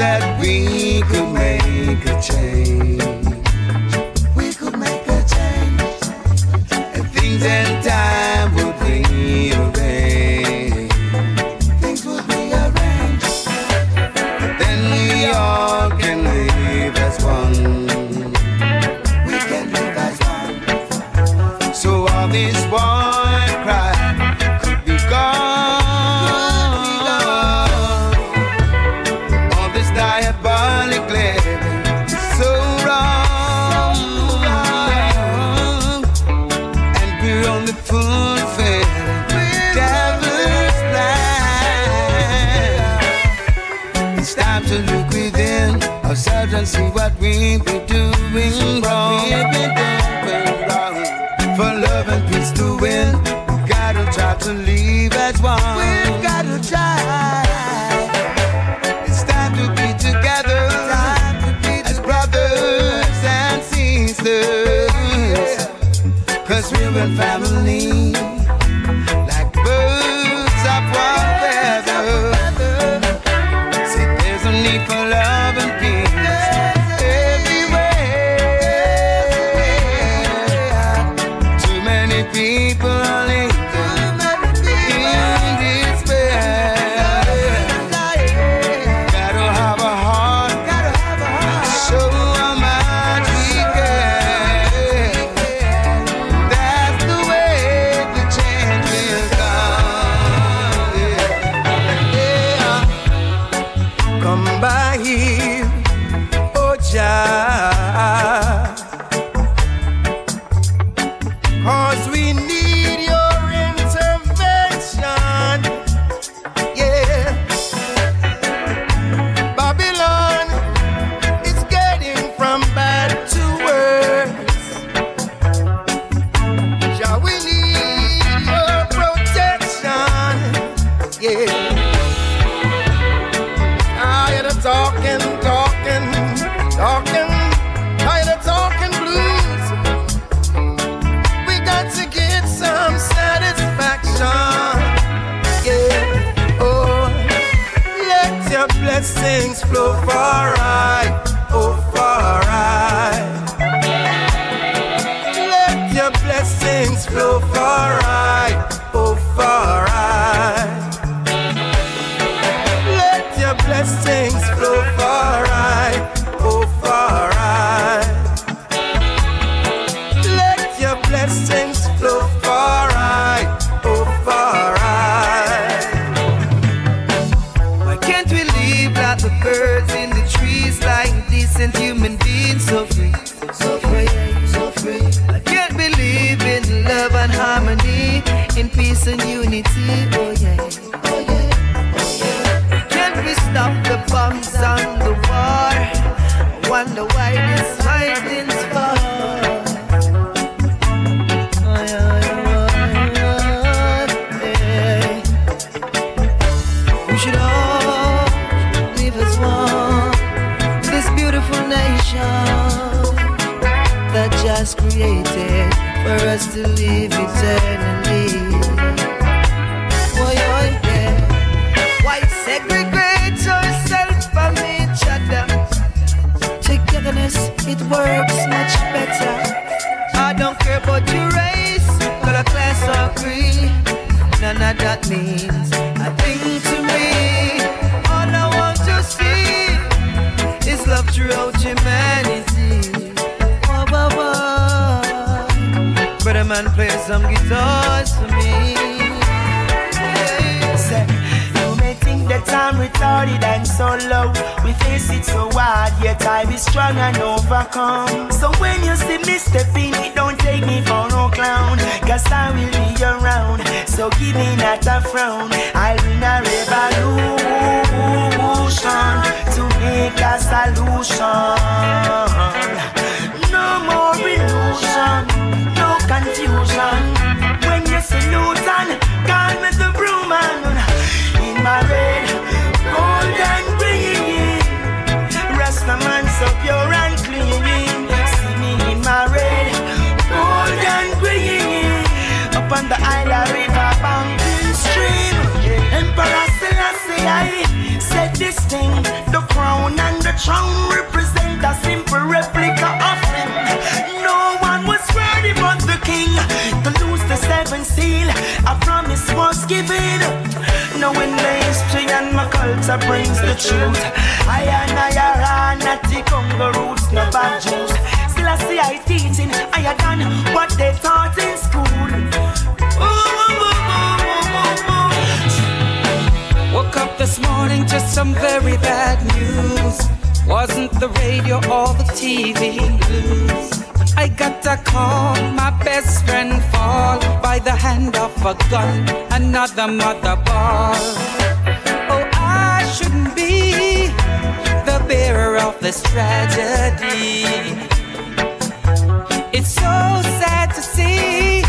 that we could make a change. To live as one. We've gotta try. It's time to be together as brothers and sisters. Cause we're a family. Oh blessings flow far right. Can't we live like the birds in the trees, like decent human beings, so free, so free, so free? I can't believe in love and harmony, in peace and unity. Oh yeah, oh yeah, oh yeah. Can't we stop the bombs and the war? I wonder just created for us to live eternally. Why, oh. Why segregate yourself from each other? Togetherness, it works much better. I don't care about your race, color, class, or creed. None of that means some guitars for me. Say, you may think that I'm retarded and so low. We face it so hard, yet I be strong and overcome. So when you see me stepping it, don't take me for no clown. Cause I will be around. So give me not a frown. I'll bring a revolution crown and the throne represent a simple replica of him. No one was worthy but the king to lose the seven seal. A promise was given. Knowing the history and my culture brings the truth. I and I are not the Congo roots, no bad juice. Still I see I teaching, I had done what they taught in school. Ooh. Woke up this morning to some very radio or the TV. I got a call, my best friend fall by the hand of a gun, another mother ball. Oh, I shouldn't be the bearer of this tragedy. It's so sad to see,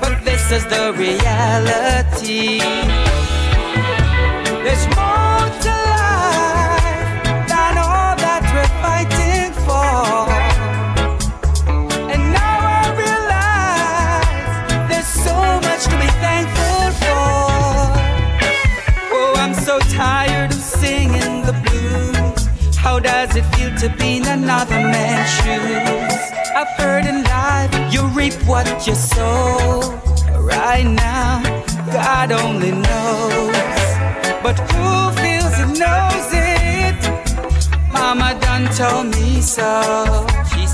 but this is the reality. Does it feel to be in another man's shoes? I've heard in life you reap what you sow. Right now, God only knows. But who feels it knows it? Mama done told me so. She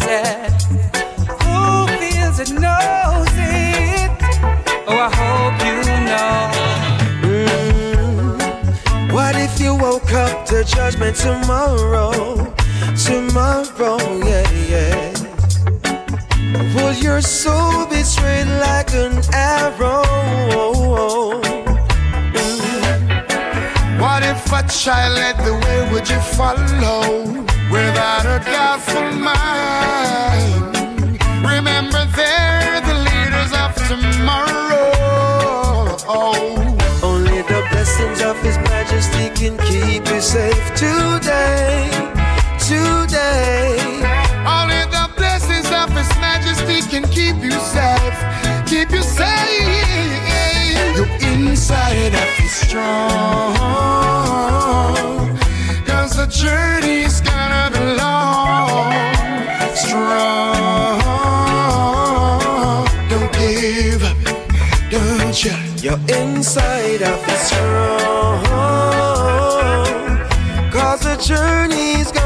judgment tomorrow? Tomorrow, yeah, yeah. Will your soul be straight like an arrow? What if a child led the way, would you follow? Without a doubtful mind. Today. Today. Only the blessings of His Majesty can keep you safe. Keep you safe. Your inside of you strong. Cause the journey's gonna be long. Strong. Don't give up. Don't you? Your inside of is strong. Journey's gonna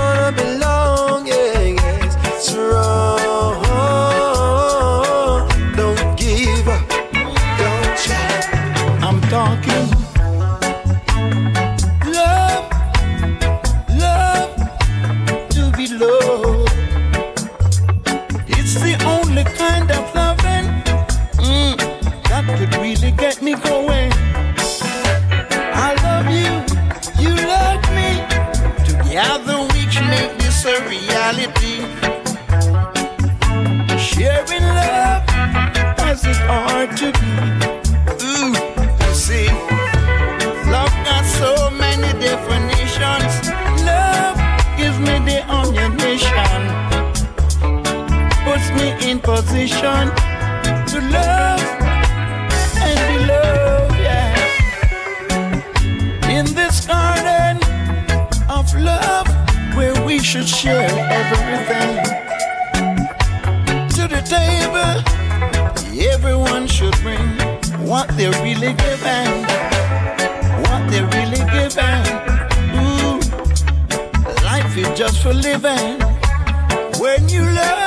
should share everything to the table. Everyone should bring what they're really giving. What they're really giving. Ooh, life is just for living. When you love,